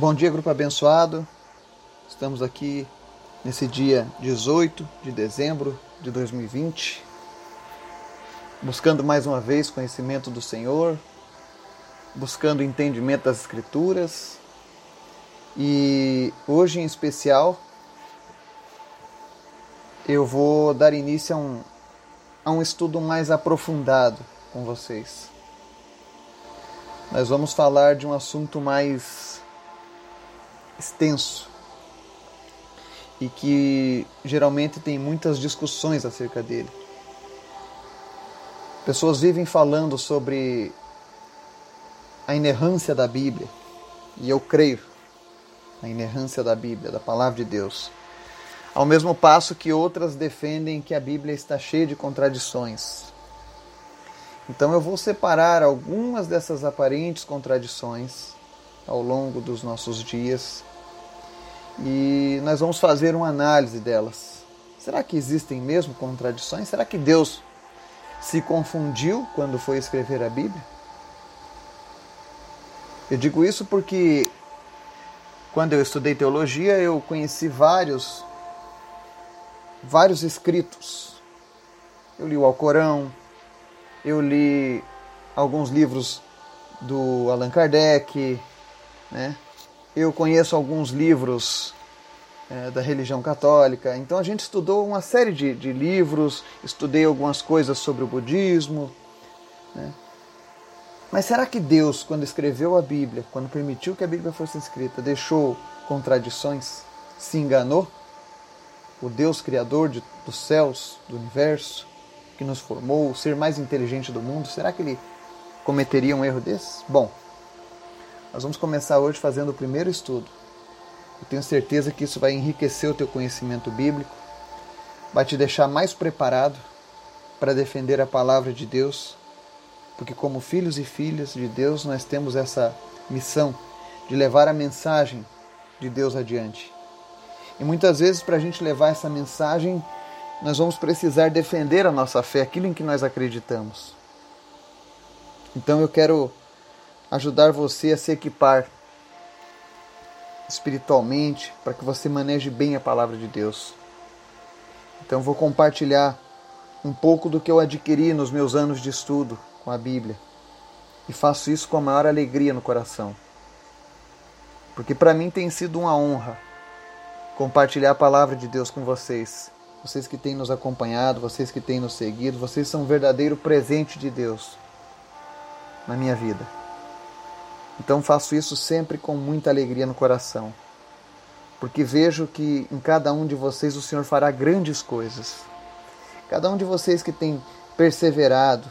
Bom dia, grupo abençoado. Estamos aqui nesse dia 18 de dezembro de 2020, buscando mais uma vez conhecimento do Senhor, buscando entendimento das Escrituras. E hoje em especial eu vou dar início a um, a um estudo mais aprofundado com vocês. Nós vamos falar de um assunto mais extenso e que geralmente tem muitas discussões acerca dele. Pessoas vivem falando sobre a inerrância da Bíblia, e eu creio na inerrância da Bíblia, da palavra de Deus. Ao mesmo passo que outras defendem que a Bíblia está cheia de contradições. Então eu vou separar algumas dessas aparentes contradições ao longo dos nossos dias e nós vamos fazer uma análise delas. Será que existem mesmo contradições? Será que Deus se confundiu quando foi escrever a Bíblia? Eu digo isso porque quando eu estudei teologia, eu conheci vários vários escritos. Eu li o Alcorão, eu li alguns livros do Allan Kardec, né? Eu conheço alguns livros é, da religião católica, então a gente estudou uma série de, de livros, estudei algumas coisas sobre o budismo. Né? Mas será que Deus, quando escreveu a Bíblia, quando permitiu que a Bíblia fosse escrita, deixou contradições? Se enganou? O Deus Criador de, dos céus, do universo, que nos formou, o ser mais inteligente do mundo, será que ele cometeria um erro desses? Bom, nós vamos começar hoje fazendo o primeiro estudo. Eu tenho certeza que isso vai enriquecer o teu conhecimento bíblico, vai te deixar mais preparado para defender a palavra de Deus, porque como filhos e filhas de Deus, nós temos essa missão de levar a mensagem de Deus adiante. E muitas vezes, para a gente levar essa mensagem, nós vamos precisar defender a nossa fé, aquilo em que nós acreditamos. Então eu quero ajudar você a se equipar espiritualmente para que você maneje bem a palavra de Deus. Então vou compartilhar um pouco do que eu adquiri nos meus anos de estudo com a Bíblia. E faço isso com a maior alegria no coração. Porque para mim tem sido uma honra compartilhar a palavra de Deus com vocês. Vocês que têm nos acompanhado, vocês que têm nos seguido, vocês são um verdadeiro presente de Deus na minha vida. Então faço isso sempre com muita alegria no coração, porque vejo que em cada um de vocês o Senhor fará grandes coisas. Cada um de vocês que tem perseverado,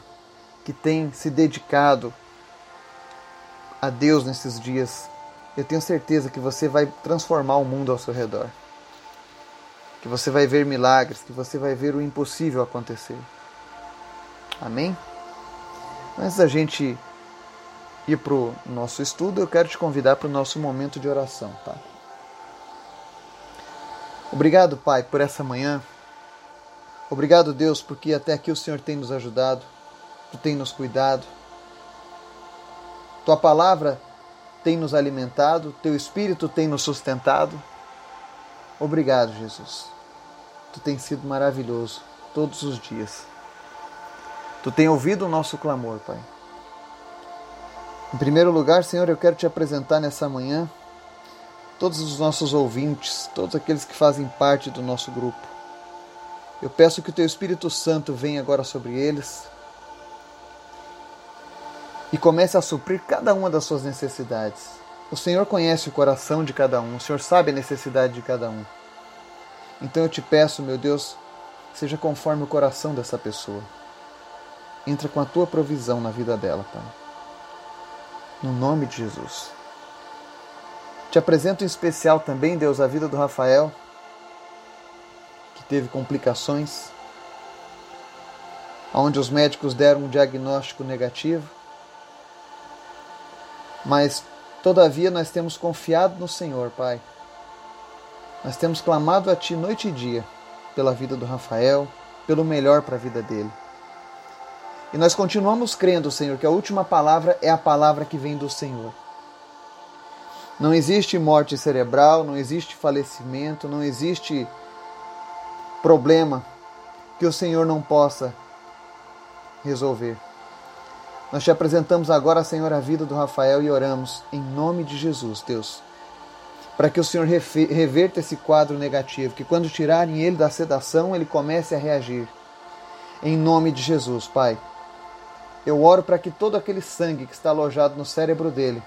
que tem se dedicado a Deus nesses dias, eu tenho certeza que você vai transformar o mundo ao seu redor. Que você vai ver milagres, que você vai ver o impossível acontecer. Amém? Antes da gente ir para o nosso estudo, eu quero te convidar para o nosso momento de oração, tá? Obrigado, Pai, por essa manhã. Obrigado, Deus, porque até aqui o Senhor tem nos ajudado, Tu tem nos cuidado. Tua palavra tem nos alimentado, Teu Espírito tem nos sustentado. Obrigado, Jesus. Tu tens sido maravilhoso todos os dias. Tu tem ouvido o nosso clamor, Pai. Em primeiro lugar, Senhor, eu quero te apresentar nessa manhã todos os nossos ouvintes, todos aqueles que fazem parte do nosso grupo. Eu peço que o Teu Espírito Santo venha agora sobre eles e comece a suprir cada uma das suas necessidades. O Senhor conhece o coração de cada um, o Senhor sabe a necessidade de cada um. Então eu te peço, meu Deus, seja conforme o coração dessa pessoa. Entra com a tua provisão na vida dela, Pai no nome de Jesus. Te apresento em especial também, Deus, a vida do Rafael, que teve complicações, onde os médicos deram um diagnóstico negativo. Mas, todavia, nós temos confiado no Senhor, Pai. Nós temos clamado a Ti noite e dia pela vida do Rafael, pelo melhor para a vida dele. E nós continuamos crendo, Senhor, que a última palavra é a palavra que vem do Senhor. Não existe morte cerebral, não existe falecimento, não existe problema que o Senhor não possa resolver. Nós te apresentamos agora, Senhor, a vida do Rafael e oramos em nome de Jesus, Deus, para que o Senhor reverta esse quadro negativo, que quando tirarem ele da sedação, ele comece a reagir. Em nome de Jesus, Pai. Eu oro para que todo aquele sangue que está alojado no cérebro dele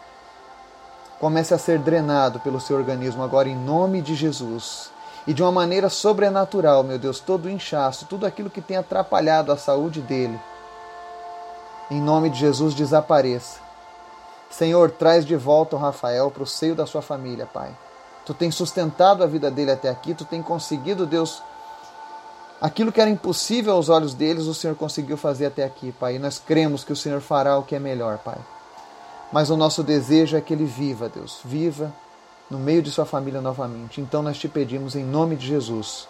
comece a ser drenado pelo seu organismo agora em nome de Jesus. E de uma maneira sobrenatural, meu Deus, todo o inchaço, tudo aquilo que tem atrapalhado a saúde dele, em nome de Jesus, desapareça. Senhor, traz de volta o Rafael para o seio da sua família, Pai. Tu tens sustentado a vida dele até aqui, tu tens conseguido, Deus, aquilo que era impossível aos olhos deles, o Senhor conseguiu fazer até aqui, Pai. E nós cremos que o Senhor fará o que é melhor, Pai. Mas o nosso desejo é que ele viva, Deus, viva no meio de sua família novamente. Então nós te pedimos em nome de Jesus.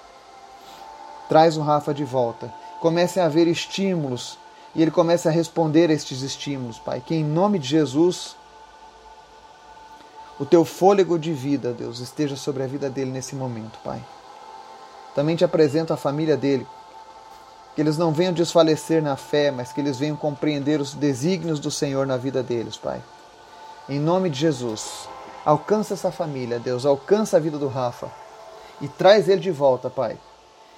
Traz o Rafa de volta. Comecem a haver estímulos e ele começa a responder a estes estímulos, Pai. Que em nome de Jesus, o teu fôlego de vida, Deus, esteja sobre a vida dele nesse momento, Pai. Também te apresento a família dele. Que eles não venham desfalecer na fé, mas que eles venham compreender os desígnios do Senhor na vida deles, Pai. Em nome de Jesus, alcança essa família, Deus, alcança a vida do Rafa e traz ele de volta, Pai.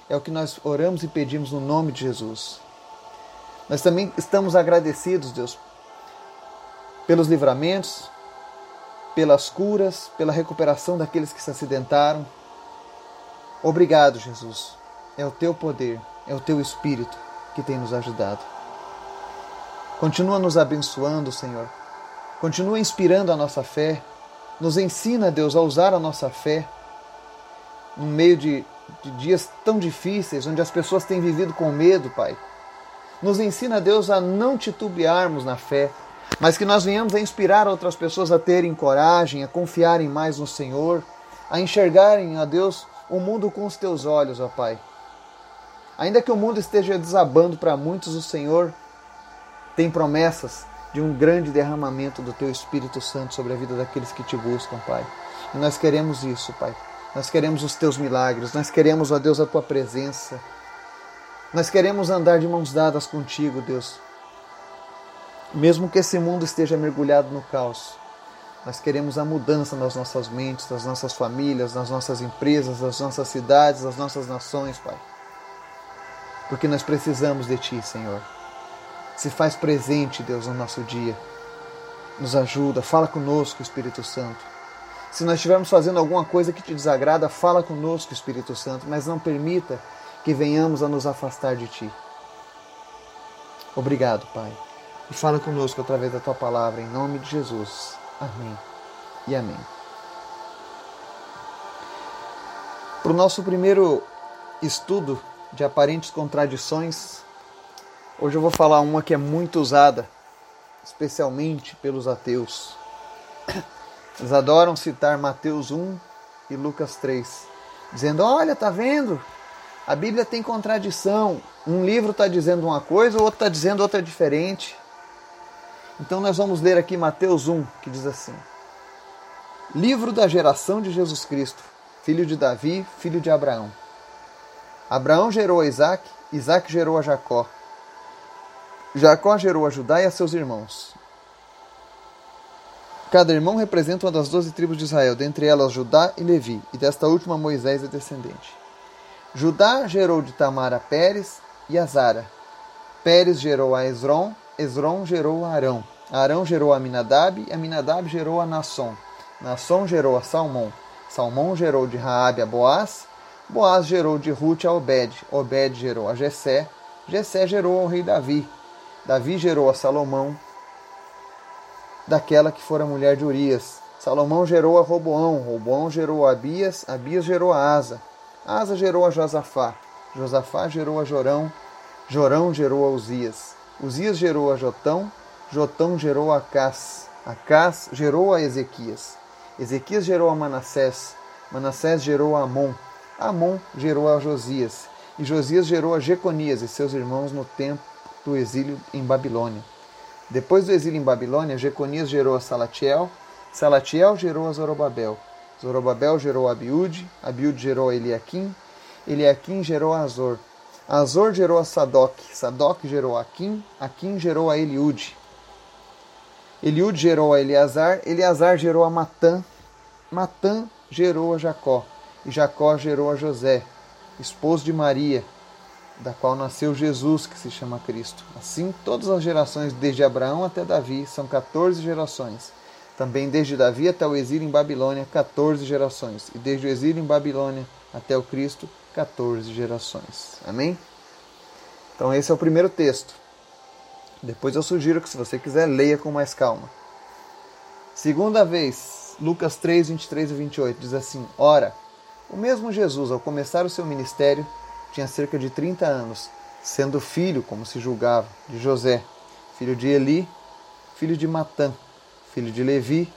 É o que nós oramos e pedimos no nome de Jesus. Nós também estamos agradecidos, Deus, pelos livramentos, pelas curas, pela recuperação daqueles que se acidentaram. Obrigado, Jesus. É o teu poder, é o teu espírito que tem nos ajudado. Continua nos abençoando, Senhor. Continua inspirando a nossa fé. Nos ensina, Deus, a usar a nossa fé no meio de, de dias tão difíceis, onde as pessoas têm vivido com medo, Pai nos ensina, Deus, a não titubearmos na fé, mas que nós venhamos a inspirar outras pessoas a terem coragem, a confiarem mais no Senhor, a enxergarem, a Deus, o mundo com os teus olhos, ó Pai. Ainda que o mundo esteja desabando para muitos, o Senhor tem promessas de um grande derramamento do Teu Espírito Santo sobre a vida daqueles que te buscam, Pai. E nós queremos isso, Pai. Nós queremos os Teus milagres, nós queremos, ó Deus, a Tua presença. Nós queremos andar de mãos dadas contigo, Deus. Mesmo que esse mundo esteja mergulhado no caos, nós queremos a mudança nas nossas mentes, nas nossas famílias, nas nossas empresas, nas nossas cidades, nas nossas nações, Pai. Porque nós precisamos de Ti, Senhor. Se faz presente, Deus, no nosso dia. Nos ajuda, fala conosco, Espírito Santo. Se nós estivermos fazendo alguma coisa que te desagrada, fala conosco, Espírito Santo, mas não permita que venhamos a nos afastar de Ti. Obrigado, Pai. E fala conosco através da Tua palavra, em nome de Jesus. Amém e amém. Para o nosso primeiro estudo de aparentes contradições, hoje eu vou falar uma que é muito usada, especialmente pelos ateus. Eles adoram citar Mateus 1 e Lucas 3, dizendo: Olha, tá vendo? A Bíblia tem contradição. Um livro está dizendo uma coisa, o outro está dizendo outra diferente. Então nós vamos ler aqui Mateus 1, que diz assim: Livro da geração de Jesus Cristo, filho de Davi, filho de Abraão. Abraão gerou a Isaac, Isaac gerou a Jacó. Jacó gerou a Judá e a seus irmãos. Cada irmão representa uma das doze tribos de Israel, dentre elas Judá e Levi, e desta última Moisés é descendente. Judá gerou de Tamar a Pérez e a Zara. Pérez gerou a Esron, Esron gerou a Arão. Arão gerou a Minadab, e Aminadab gerou a Nasson. Nasson gerou a Salmão. Salmão gerou de Raabe a Boaz. Boaz gerou de Ruth a Obed. Obed gerou a Jessé. Jessé gerou ao rei Davi. Davi gerou a Salomão, daquela que fora mulher de Urias. Salomão gerou a Roboão. Roboão gerou a Abias. Abias gerou a Asa. Asa gerou a Josafá, Josafá gerou a Jorão, Jorão gerou a Uzias, Uzias gerou a Jotão, Jotão gerou a Acás, Acás gerou a Ezequias, Ezequias gerou a Manassés, Manassés gerou a Amon, Amon gerou a Josias, e Josias gerou a Jeconias e seus irmãos no tempo do exílio em Babilônia. Depois do exílio em Babilônia, Jeconias gerou a Salatiel, Salatiel gerou a Zorobabel. Zorobabel gerou a Abiúde, Abiúde gerou a Eliakim, Eliakim gerou a Azor. Azor gerou a Sadoc, Sadoc gerou a Aquim, Aquim gerou a Eliúde. Eliúde gerou a Eleazar, Eleazar gerou a Matã, Matã gerou a Jacó, e Jacó gerou a José, esposo de Maria, da qual nasceu Jesus, que se chama Cristo. Assim, todas as gerações, desde Abraão até Davi, são 14 gerações. Também desde Davi até o exílio em Babilônia, 14 gerações. E desde o exílio em Babilônia até o Cristo, 14 gerações. Amém? Então esse é o primeiro texto. Depois eu sugiro que, se você quiser, leia com mais calma. Segunda vez, Lucas 3, 23 e 28 diz assim: Ora, o mesmo Jesus, ao começar o seu ministério, tinha cerca de 30 anos, sendo filho, como se julgava, de José, filho de Eli, filho de Matã, filho de Levi,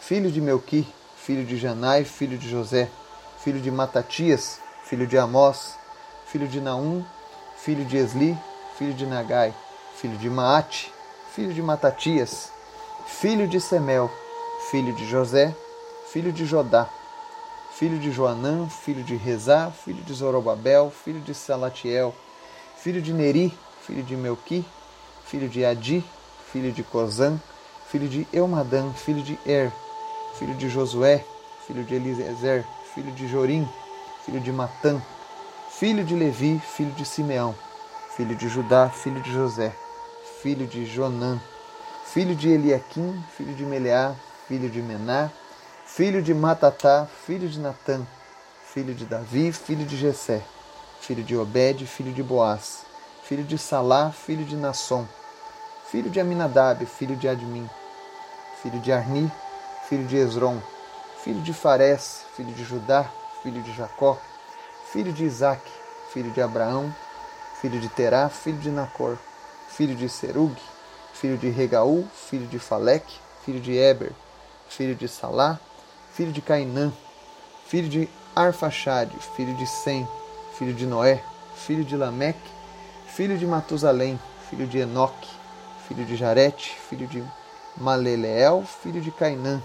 filho de Melqui, filho de Janai, filho de José, filho de Matatias, filho de Amós, filho de Naum, filho de Esli, filho de Nagai, filho de Maate, filho de Matatias, filho de Semel, filho de José, filho de Jodá, filho de Joanã, filho de Rezá, filho de Zorobabel, filho de Salatiel, filho de Neri, filho de Melqui, filho de Adi, filho de Cozã, filho de Eumadã, filho de Er, filho de Josué, filho de Eliezer, filho de Jorim, filho de Matã, filho de Levi, filho de Simeão, filho de Judá, filho de José, filho de Jonã, filho de Eliaquim, filho de Meleá, filho de Mená, filho de Matatá, filho de Natã, filho de Davi, filho de Jessé, filho de Obed, filho de Boaz, filho de Salá, filho de Nasson, filho de Aminadab, filho de Admin, filho de Arni, filho de Esron, filho de Fares, filho de Judá, filho de Jacó, filho de Isaac, filho de Abraão, filho de Terá, filho de Nacor, filho de Serug, filho de Regaú, filho de Faleque, filho de Eber, filho de Salá, filho de Cainã, filho de Arfaxade, filho de Sem, filho de Noé, filho de Lameque, filho de Matusalém, filho de Enoque, filho de Jarete, filho de Maleleel, filho de Cainã,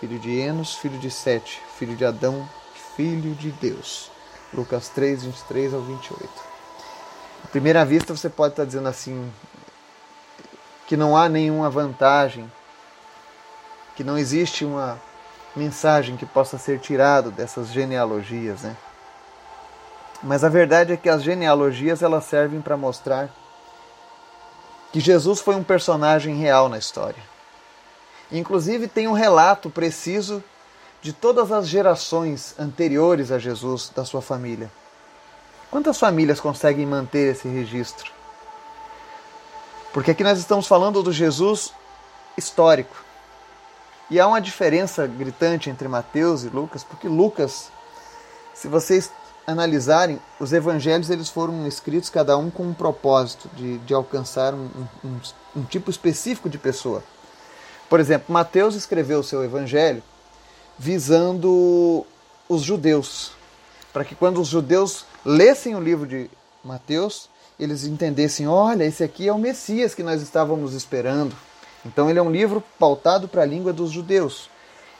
filho de Enos, filho de Sete, filho de Adão, filho de Deus. Lucas 3, 23 ao 28. À primeira vista você pode estar dizendo assim que não há nenhuma vantagem, que não existe uma mensagem que possa ser tirado dessas genealogias, né? Mas a verdade é que as genealogias elas servem para mostrar que Jesus foi um personagem real na história. Inclusive tem um relato preciso de todas as gerações anteriores a Jesus da sua família. Quantas famílias conseguem manter esse registro? Porque aqui nós estamos falando do Jesus histórico. E há uma diferença gritante entre Mateus e Lucas, porque Lucas, se vocês analisarem, os evangelhos eles foram escritos cada um com um propósito de, de alcançar um, um, um tipo específico de pessoa. Por exemplo, Mateus escreveu o seu evangelho visando os judeus, para que quando os judeus lessem o livro de Mateus, eles entendessem: olha, esse aqui é o Messias que nós estávamos esperando. Então ele é um livro pautado para a língua dos judeus.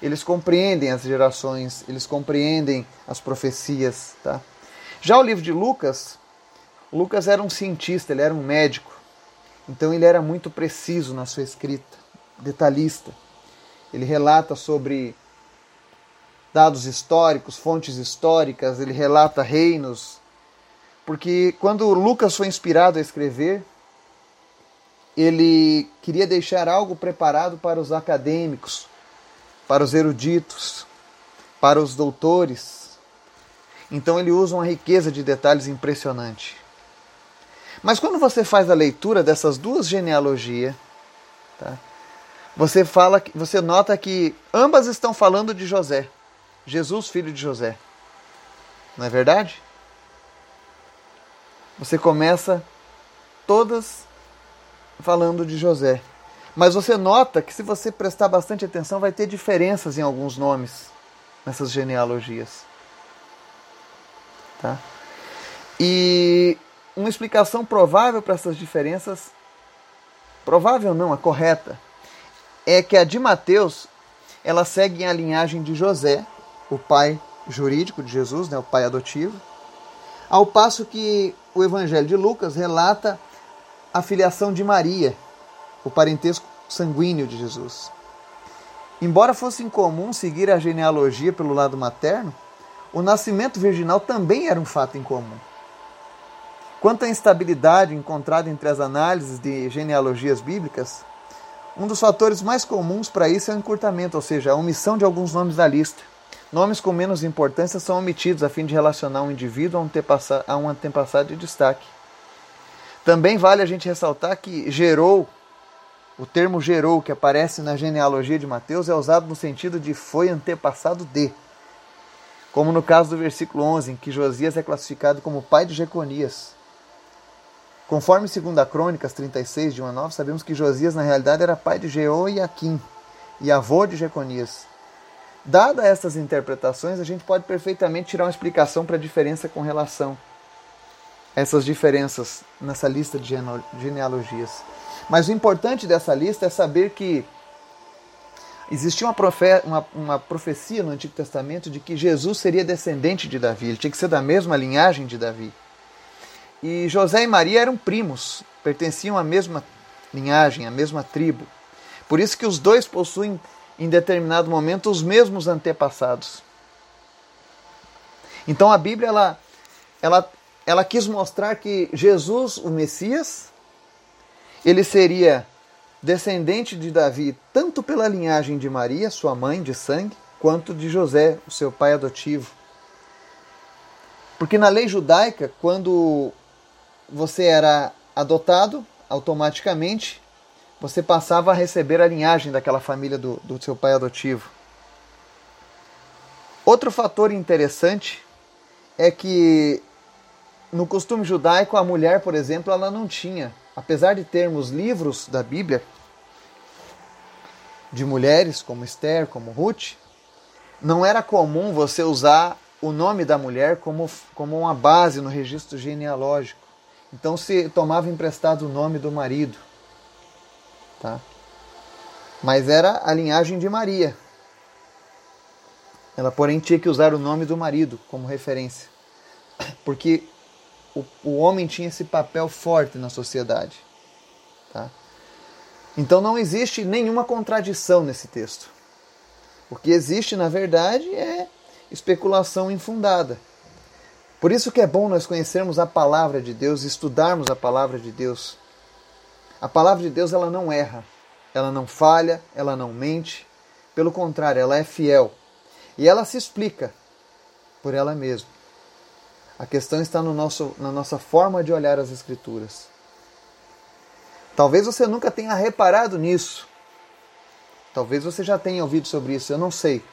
Eles compreendem as gerações, eles compreendem as profecias, tá? Já o livro de Lucas, Lucas era um cientista, ele era um médico. Então ele era muito preciso na sua escrita, detalhista. Ele relata sobre dados históricos, fontes históricas, ele relata reinos. Porque quando Lucas foi inspirado a escrever, ele queria deixar algo preparado para os acadêmicos, para os eruditos, para os doutores. Então ele usa uma riqueza de detalhes impressionante. Mas quando você faz a leitura dessas duas genealogias, tá, você fala, você nota que ambas estão falando de José, Jesus, filho de José. Não é verdade? Você começa todas falando de José. Mas você nota que se você prestar bastante atenção, vai ter diferenças em alguns nomes nessas genealogias. Tá? E uma explicação provável para essas diferenças, provável não, a correta, é que a de Mateus elas seguem a linhagem de José, o pai jurídico de Jesus, né, o pai adotivo, ao passo que o Evangelho de Lucas relata a filiação de Maria, o parentesco sanguíneo de Jesus. Embora fosse incomum seguir a genealogia pelo lado materno, o nascimento virginal também era um fato incomum. Quanto à instabilidade encontrada entre as análises de genealogias bíblicas, um dos fatores mais comuns para isso é o encurtamento, ou seja, a omissão de alguns nomes da lista. Nomes com menos importância são omitidos a fim de relacionar um indivíduo a um antepassado de destaque. Também vale a gente ressaltar que gerou, o termo gerou que aparece na genealogia de Mateus é usado no sentido de foi antepassado de. Como no caso do versículo 11, em que Josias é classificado como pai de Jeconias. Conforme 2 Crônicas 36, de 1 a 9, sabemos que Josias na realidade era pai de Jeoiaquim e avô de Jeconias. Dadas essas interpretações, a gente pode perfeitamente tirar uma explicação para a diferença com relação a essas diferenças nessa lista de genealogias. Mas o importante dessa lista é saber que existia uma, profe uma, uma, profecia no Antigo Testamento de que Jesus seria descendente de Davi, ele tinha que ser da mesma linhagem de Davi. E José e Maria eram primos, pertenciam à mesma linhagem, à mesma tribo. Por isso que os dois possuem em determinado momento os mesmos antepassados. Então a Bíblia ela, ela, ela quis mostrar que Jesus, o Messias, ele seria descendente de Davi tanto pela linhagem de Maria, sua mãe de sangue, quanto de José, o seu pai adotivo. Porque na lei judaica, quando você era adotado, automaticamente você passava a receber a linhagem daquela família do, do seu pai adotivo. Outro fator interessante é que no costume judaico a mulher, por exemplo, ela não tinha, apesar de termos livros da Bíblia de mulheres como Esther, como Ruth, não era comum você usar o nome da mulher como, como uma base no registro genealógico. Então se tomava emprestado o nome do marido. Tá? Mas era a linhagem de Maria. Ela, porém, tinha que usar o nome do marido como referência. Porque o, o homem tinha esse papel forte na sociedade. Tá? Então não existe nenhuma contradição nesse texto. O que existe, na verdade, é especulação infundada. Por isso que é bom nós conhecermos a palavra de Deus, estudarmos a palavra de Deus, a palavra de Deus ela não erra, ela não falha, ela não mente. Pelo contrário, ela é fiel. E ela se explica por ela mesma. A questão está no nosso, na nossa forma de olhar as Escrituras. Talvez você nunca tenha reparado nisso. Talvez você já tenha ouvido sobre isso, eu não sei.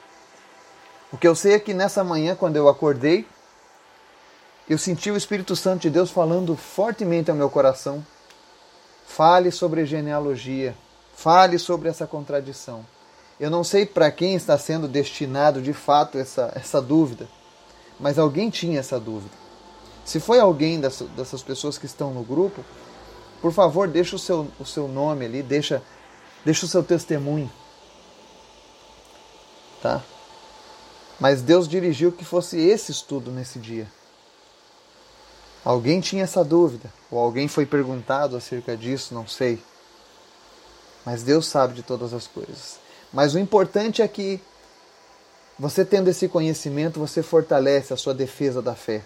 O que eu sei é que nessa manhã, quando eu acordei, eu senti o Espírito Santo de Deus falando fortemente ao meu coração Fale sobre genealogia. Fale sobre essa contradição. Eu não sei para quem está sendo destinado de fato essa, essa dúvida, mas alguém tinha essa dúvida. Se foi alguém dessa, dessas pessoas que estão no grupo, por favor, deixa o seu, o seu nome ali, deixa, deixa o seu testemunho. Tá? Mas Deus dirigiu que fosse esse estudo nesse dia. Alguém tinha essa dúvida, ou alguém foi perguntado acerca disso, não sei. Mas Deus sabe de todas as coisas. Mas o importante é que você tendo esse conhecimento, você fortalece a sua defesa da fé.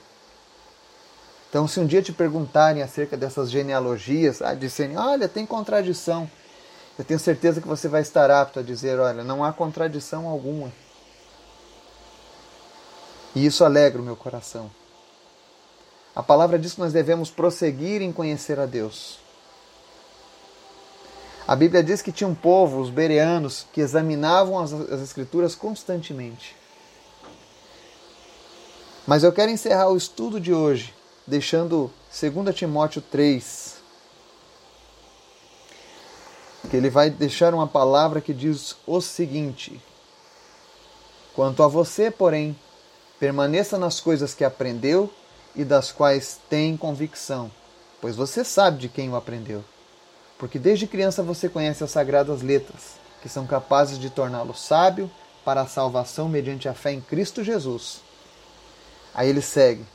Então, se um dia te perguntarem acerca dessas genealogias, ah, olha, tem contradição, eu tenho certeza que você vai estar apto a dizer, olha, não há contradição alguma. E isso alegra o meu coração. A palavra diz que nós devemos prosseguir em conhecer a Deus. A Bíblia diz que tinha um povo, os bereanos, que examinavam as, as Escrituras constantemente. Mas eu quero encerrar o estudo de hoje deixando 2 Timóteo 3, que ele vai deixar uma palavra que diz o seguinte: Quanto a você, porém, permaneça nas coisas que aprendeu e das quais tem convicção, pois você sabe de quem o aprendeu. Porque desde criança você conhece as sagradas letras, que são capazes de torná-lo sábio para a salvação mediante a fé em Cristo Jesus. Aí ele segue.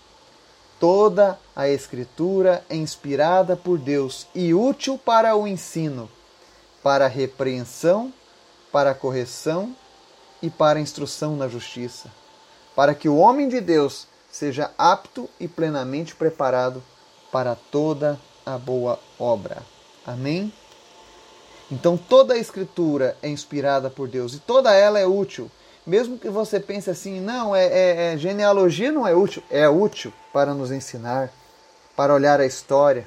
Toda a Escritura é inspirada por Deus e útil para o ensino, para a repreensão, para a correção e para a instrução na justiça, para que o homem de Deus seja apto e plenamente preparado para toda a boa obra. Amém? Então toda a Escritura é inspirada por Deus e toda ela é útil mesmo que você pense assim, não, é, é, é, genealogia não é útil, é útil para nos ensinar, para olhar a história.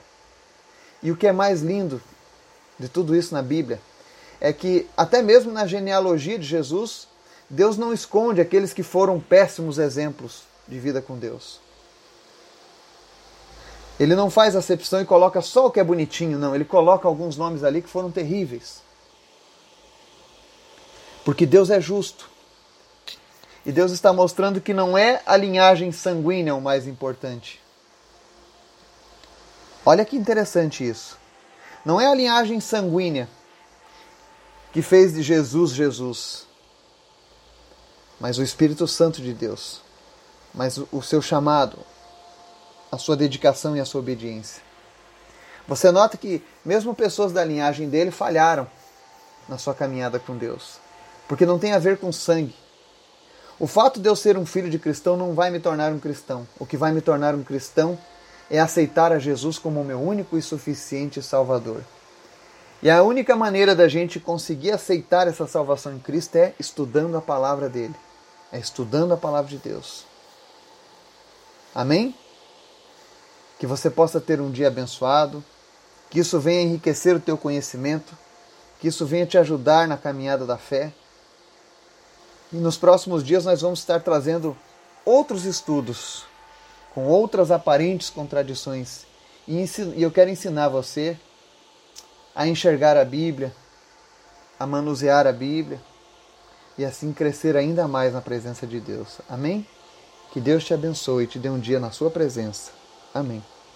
E o que é mais lindo de tudo isso na Bíblia é que até mesmo na genealogia de Jesus, Deus não esconde aqueles que foram péssimos exemplos de vida com Deus. Ele não faz acepção e coloca só o que é bonitinho, não. Ele coloca alguns nomes ali que foram terríveis. Porque Deus é justo. E Deus está mostrando que não é a linhagem sanguínea o mais importante. Olha que interessante isso. Não é a linhagem sanguínea que fez de Jesus Jesus, mas o Espírito Santo de Deus, mas o seu chamado, a sua dedicação e a sua obediência. Você nota que mesmo pessoas da linhagem dele falharam na sua caminhada com Deus, porque não tem a ver com sangue, o fato de eu ser um filho de cristão não vai me tornar um cristão. O que vai me tornar um cristão é aceitar a Jesus como meu único e suficiente Salvador. E a única maneira da gente conseguir aceitar essa salvação em Cristo é estudando a palavra dele, é estudando a palavra de Deus. Amém? Que você possa ter um dia abençoado, que isso venha enriquecer o teu conhecimento, que isso venha te ajudar na caminhada da fé e nos próximos dias nós vamos estar trazendo outros estudos com outras aparentes contradições. E eu quero ensinar você a enxergar a Bíblia, a manusear a Bíblia e assim crescer ainda mais na presença de Deus. Amém? Que Deus te abençoe e te dê um dia na sua presença. Amém.